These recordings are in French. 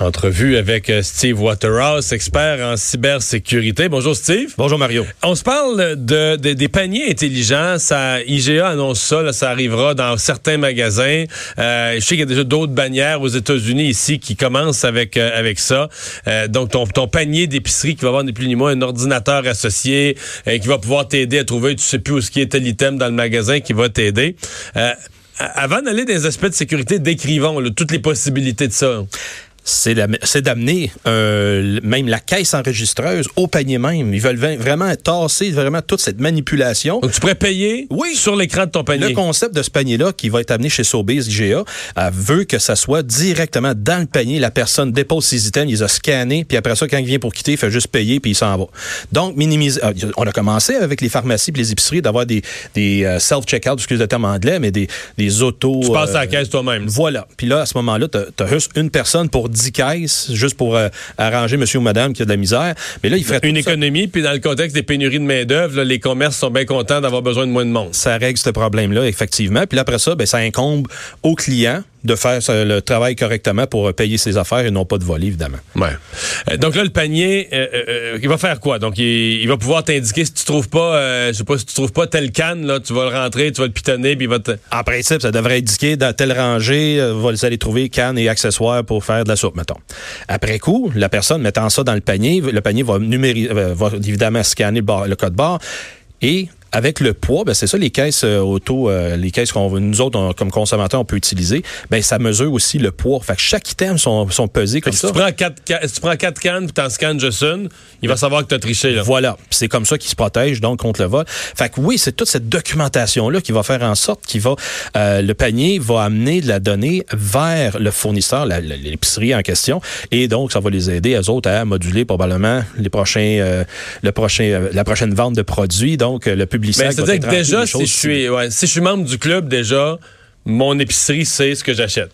Entrevue avec euh, Steve Waterhouse, expert en cybersécurité. Bonjour Steve. Bonjour Mario. On se parle de, de- des paniers intelligents. Ça, IGA annonce ça, là, ça arrivera dans certains magasins. Euh, je sais qu'il y a déjà d'autres bannières aux États-Unis ici qui commencent avec euh, avec ça. Euh, donc ton, ton panier d'épicerie qui va avoir ni plus ni moins un ordinateur associé euh, qui va pouvoir t'aider à trouver, tu sais plus où ce qui est tel item dans le magasin qui va t'aider. Euh, avant d'aller dans les aspects de sécurité, décrivons là, toutes les possibilités de ça. C'est d'am- c'est d'amener euh, même la caisse enregistreuse au panier même. Ils veulent vra- vraiment tasser vraiment toute cette manipulation. Donc, tu pourrais payer Oui. sur l'écran de ton panier. Le concept de ce panier-là, qui va être amené chez Sobeys IGA, euh, veut que ça soit directement dans le panier. La personne dépose ses items, il les a scannés, puis après ça, quand il vient pour quitter, il fait juste payer, puis il s'en va. Donc, minimiser. euh, on a commencé avec les pharmacies et les épiceries d'avoir des, des self-checkout, excuse le terme anglais, mais des, des autos. Tu passes à la caisse toi-même. Voilà. Puis là, à ce moment-là, tu as, juste une personne pour 10 caisses, juste pour euh, arranger monsieur ou madame qui a de la misère. Mais là, il ferait Une tout ça. économie, puis dans le contexte des pénuries de main-d'œuvre, les commerces sont bien contents d'avoir besoin de moins de monde. ça règle ce problème-là, effectivement. Puis là, après ça, ben, ça incombe au client de faire le travail correctement pour euh, payer ses affaires et non pas de voler, évidemment. Ouais. Euh, donc là, le panier, euh, il va faire quoi? Donc, il, il va pouvoir t'indiquer si tu trouves pas, je sais pas, si tu trouves pas telle canne, là, tu vas le rentrer, tu vas le pitonner, puis il va te... En principe, ça devrait indiquer dans telle rangée, vous allez trouver cannes et accessoires pour faire de la soupe, mettons. Après coup, la personne mettant ça dans le panier, le panier va, numéri- va évidemment scanner le, bar- le code barre et avec le poids, ben c'est ça les caisses euh, auto, euh, les caisses qu'on nous autres on- comme consommateurs on peut utiliser. Ben ça mesure aussi le poids. Fait que chaque item sont, sont pesés comme Si ça. tu prends quatre, si tu prends quatre cannes, puis t'en scannes juste une, il va savoir que t'as triché, là. Voilà. C'est comme ça qu'ils se protègent donc contre le vol. Fait que oui, c'est toute cette documentation là qui va faire en sorte qu'il va euh, le panier va amener de la donnée vers le fournisseur, l'épicerie en question, et donc ça va les aider eux autres à moduler probablement les prochains, euh, le prochain, euh, la prochaine vente de produits. Donc euh, le publicitaire. Mais va c'est-à-dire que déjà, si je suis, ouais, si je suis membre du club, déjà, mon épicerie sait ce que j'achète.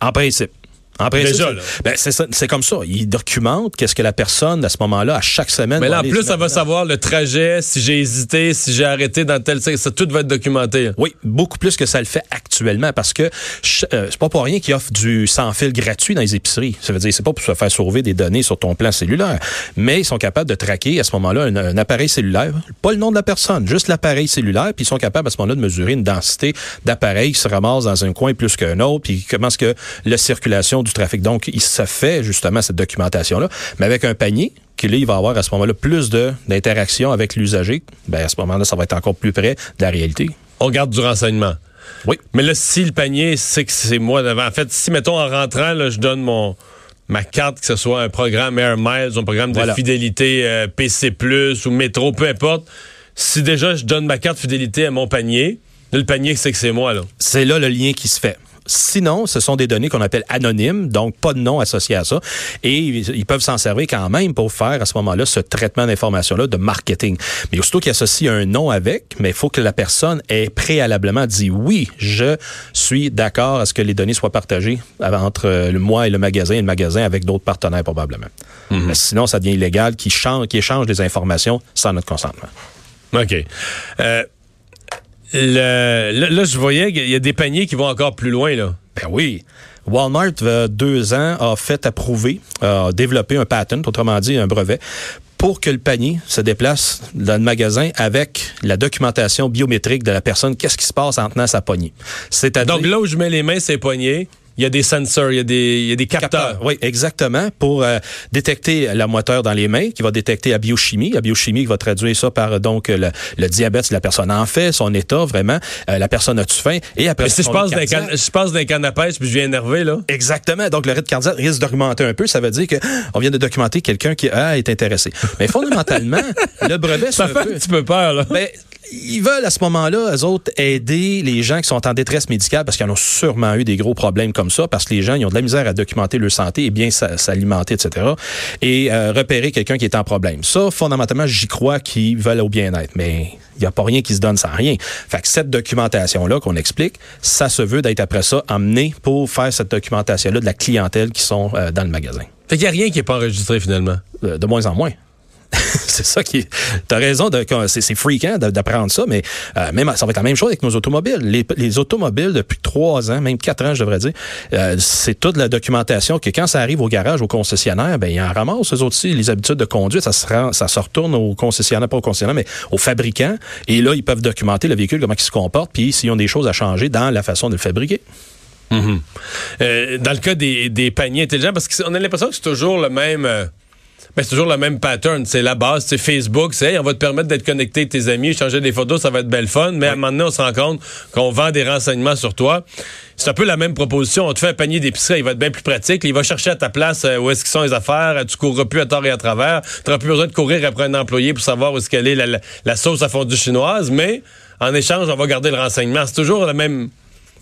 En principe. En principe, ben, c'est comme ça. Il documente qu'est-ce que la personne, à ce moment-là, à chaque semaine... Mais là, en plus, ça va savoir le trajet, si j'ai hésité, si j'ai arrêté dans tel... Ça, tout va être documenté. Oui, beaucoup plus que ça le fait actuellement parce que euh, c'est pas pour rien qu'ils offrent du sans fil gratuit dans les épiceries. Ça veut dire c'est pas pour se faire sauver des données sur ton plan cellulaire, mais ils sont capables de traquer à ce moment-là un, un appareil cellulaire, pas le nom de la personne, juste l'appareil cellulaire, puis ils sont capables à ce moment-là de mesurer une densité d'appareils qui se ramassent dans un coin plus qu'un autre, puis comment est-ce que la circulation du trafic. Donc, il se fait justement cette documentation-là, mais avec un panier que là, il va avoir à ce moment-là plus de d'interaction avec l'usager, ben à ce moment-là, ça va être encore plus près de la réalité. On garde du renseignement. Oui. Mais là, si le panier sait que c'est moi devant... En fait, si, mettons, en rentrant, là, je donne mon ma carte, que ce soit un programme Air Miles, un programme de Voilà. fidélité euh, PC+, ou Métro, peu importe, si déjà je donne ma carte fidélité à mon panier, là, le panier sait que c'est moi, là. C'est là le lien qui se fait. Sinon, ce sont des données qu'on appelle anonymes, donc pas de nom associé à ça. Et ils peuvent s'en servir quand même pour faire à ce moment-là ce traitement d'information-là de marketing. Mais aussitôt qu'ils associent un nom avec, mais il faut que la personne ait préalablement dit oui, je suis d'accord à ce que les données soient partagées entre euh, le moi et le magasin et le magasin avec d'autres partenaires probablement. Mais sinon, ça devient illégal qui change, qui échange des informations sans notre consentement. OK. Euh, le- là, là, je voyais qu'il y a des paniers qui vont encore plus loin, là. Ben oui. Walmart, deux ans, a fait approuver, a développé un patent, autrement dit un brevet, pour que le panier se déplace dans le magasin avec la documentation biométrique de la personne, qu'est-ce qui se passe en tenant sa poignée? C'est-à-dire... Donc là où je mets les mains, c'est poignets. Il y a des sensors, il y a des, il y a des capteurs. Oui, exactement, pour euh, détecter la moteur dans les mains, qui va détecter la biochimie. La biochimie qui va traduire ça par donc le, le diabète si la personne en fait, son état vraiment, euh, la personne a-tu faim, et après Mais si je passe d'un can, je passe d'un pêche puis je viens énervé, là. Exactement. Donc, le rythme cardiaque risque d'augmenter un peu. Ça veut dire que on vient de documenter quelqu'un qui ah, est intéressé. Mais fondamentalement, le brevet, ça fait un petit peu peur, là. Ben, ils veulent à ce moment-là, eux autres, aider les gens qui sont en détresse médicale parce qu'ils ont sûrement eu des gros problèmes comme ça, parce que les gens, ils ont de la misère à documenter leur santé et bien s'alimenter, etc. Et euh, repérer quelqu'un qui est en problème. Ça, fondamentalement, j'y crois qu'ils veulent au bien-être. Mais il n'y a pas rien qui se donne sans rien. Fait que cette documentation-là qu'on explique, ça se veut d'être après ça emmené pour faire cette documentation-là de la clientèle qui sont euh, dans le magasin. Fait qu'il n'y a rien qui n'est pas enregistré finalement. Euh, de moins en moins. C'est ça qui. T'as raison, de, c'est, fréquent d'apprendre ça, mais euh, même ça va être la même chose avec nos automobiles. Les, les automobiles depuis trois ans, même quatre ans, je devrais dire, euh, c'est toute la documentation que quand ça arrive au garage, au concessionnaire, ben ils en ramassent eux aussi les habitudes de conduite. Ça se rend, ça se retourne au concessionnaire, pas au concessionnaire, mais au fabricant. Et là, ils peuvent documenter le véhicule, comment il se comporte, puis s'ils ont des choses à changer dans la façon de le fabriquer. Mm-hmm. Euh, dans le cas des, des paniers intelligents, parce qu'on a l'impression que c'est toujours le même. Ben, c'est toujours le même pattern. C'est la base, c'est Facebook, c'est on va te permettre d'être connecté avec tes amis, changer des photos, ça va être belle fun. Mais à un moment donné, on se rend compte qu'on vend des renseignements sur toi. C'est un peu la même proposition. On te fait un panier d'épicerie, il va être bien plus pratique. Il va chercher à ta place euh, où est-ce qu'ils sont les affaires. Tu courras plus à tort et à travers. Tu n'auras plus besoin de courir après un employé pour savoir où est-ce qu'elle est la, la, sauce à fondue chinoise. Mais en échange, on va garder le renseignement. C'est toujours le même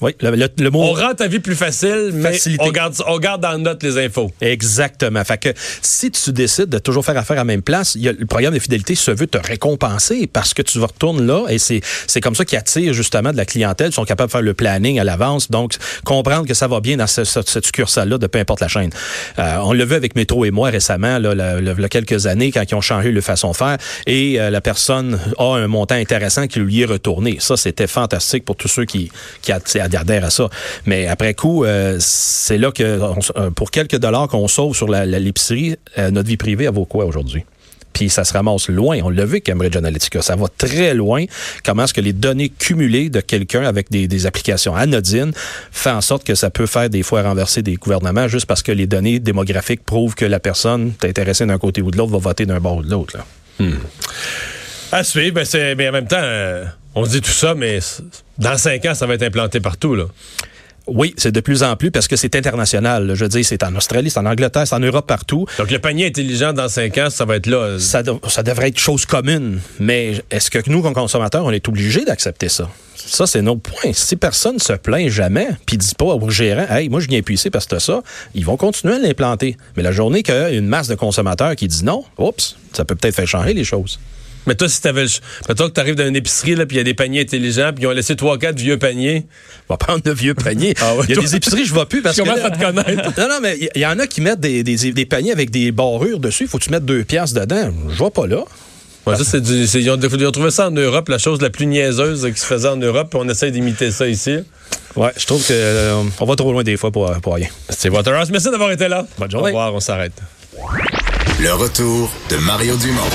oui, le, mot. On rend ta vie plus facile, mais on garde, on garde dans note les infos. Exactement. Fait que si tu décides de toujours faire affaire à la même place, y a, le programme de fidélité se veut te récompenser parce que tu retournes là et c'est, c'est comme ça qu'ils attire justement de la clientèle. Ils sont capables de faire le planning à l'avance. Donc, comprendre que ça va bien dans ce, cette succursale-là de peu importe la chaîne. Euh, on l'a vu avec Métro et moi récemment, là, y a quelques années, quand ils ont changé le façon de faire et euh, la personne a un montant intéressant qui lui est retourné. Ça, c'était fantastique pour tous ceux qui, qui adhère à ça. Mais après coup, euh, c'est là que euh, pour quelques dollars qu'on sauve sur l'épicerie, euh, notre vie privée, elle vaut quoi aujourd'hui? puis ça se ramasse loin. On l'a vu Cambridge Analytica. Ça va très loin. Comment est-ce que les données cumulées de quelqu'un avec des, applications anodines fait en sorte que ça peut faire des fois renverser des gouvernements juste parce que les données démographiques prouvent que la personne intéressée d'un côté ou de l'autre va voter d'un bord ou de l'autre. Hmm. À suivre, ben mais en même temps, on dit tout ça, mais dans cinq ans, ça va être implanté partout, là. Oui, c'est de plus en plus parce que c'est international. Je veux dire, c'est en Australie, c'est en Angleterre, c'est en Europe, partout. Donc, le panier intelligent dans cinq ans, ça va être là. Ça, ça devrait être chose commune. Mais est-ce que nous, comme consommateurs, on est obligés d'accepter ça? Ça, c'est notre point. Si personne se plaint jamais, puis dit pas au gérant, hey, moi, je viens ici parce que ça, ils vont continuer à l'implanter. Mais la journée qu'il y a une masse de consommateurs qui dit non, oups, ça peut peut-être faire changer les choses. Mais toi, si t'avais le. Mettons que t'arrives dans une épicerie, là, puis il y a des paniers intelligents, puis ils ont laissé trois, quatre vieux paniers. On va prendre de vieux paniers. Ah il y a des épiceries, je vois plus parce que. Comment ça te connaître? Non, non, mais il y, en a qui mettent des, des, des paniers avec des barrures dessus. Faut que tu mettes deux piastres dedans. Je vois pas là. Ouais, ça, c'est du, ils, ont, ils, ont, trouvé ça en Europe, la chose la plus niaiseuse qui se faisait en Europe, puis on essaie d'imiter ça ici. Ouais, je trouve qu'on euh, va trop loin des fois pour, pour rien. C'est Waterhouse. Merci d'avoir été là. Bonne journée. Au revoir, on s'arrête. Le retour de Mario Dumont.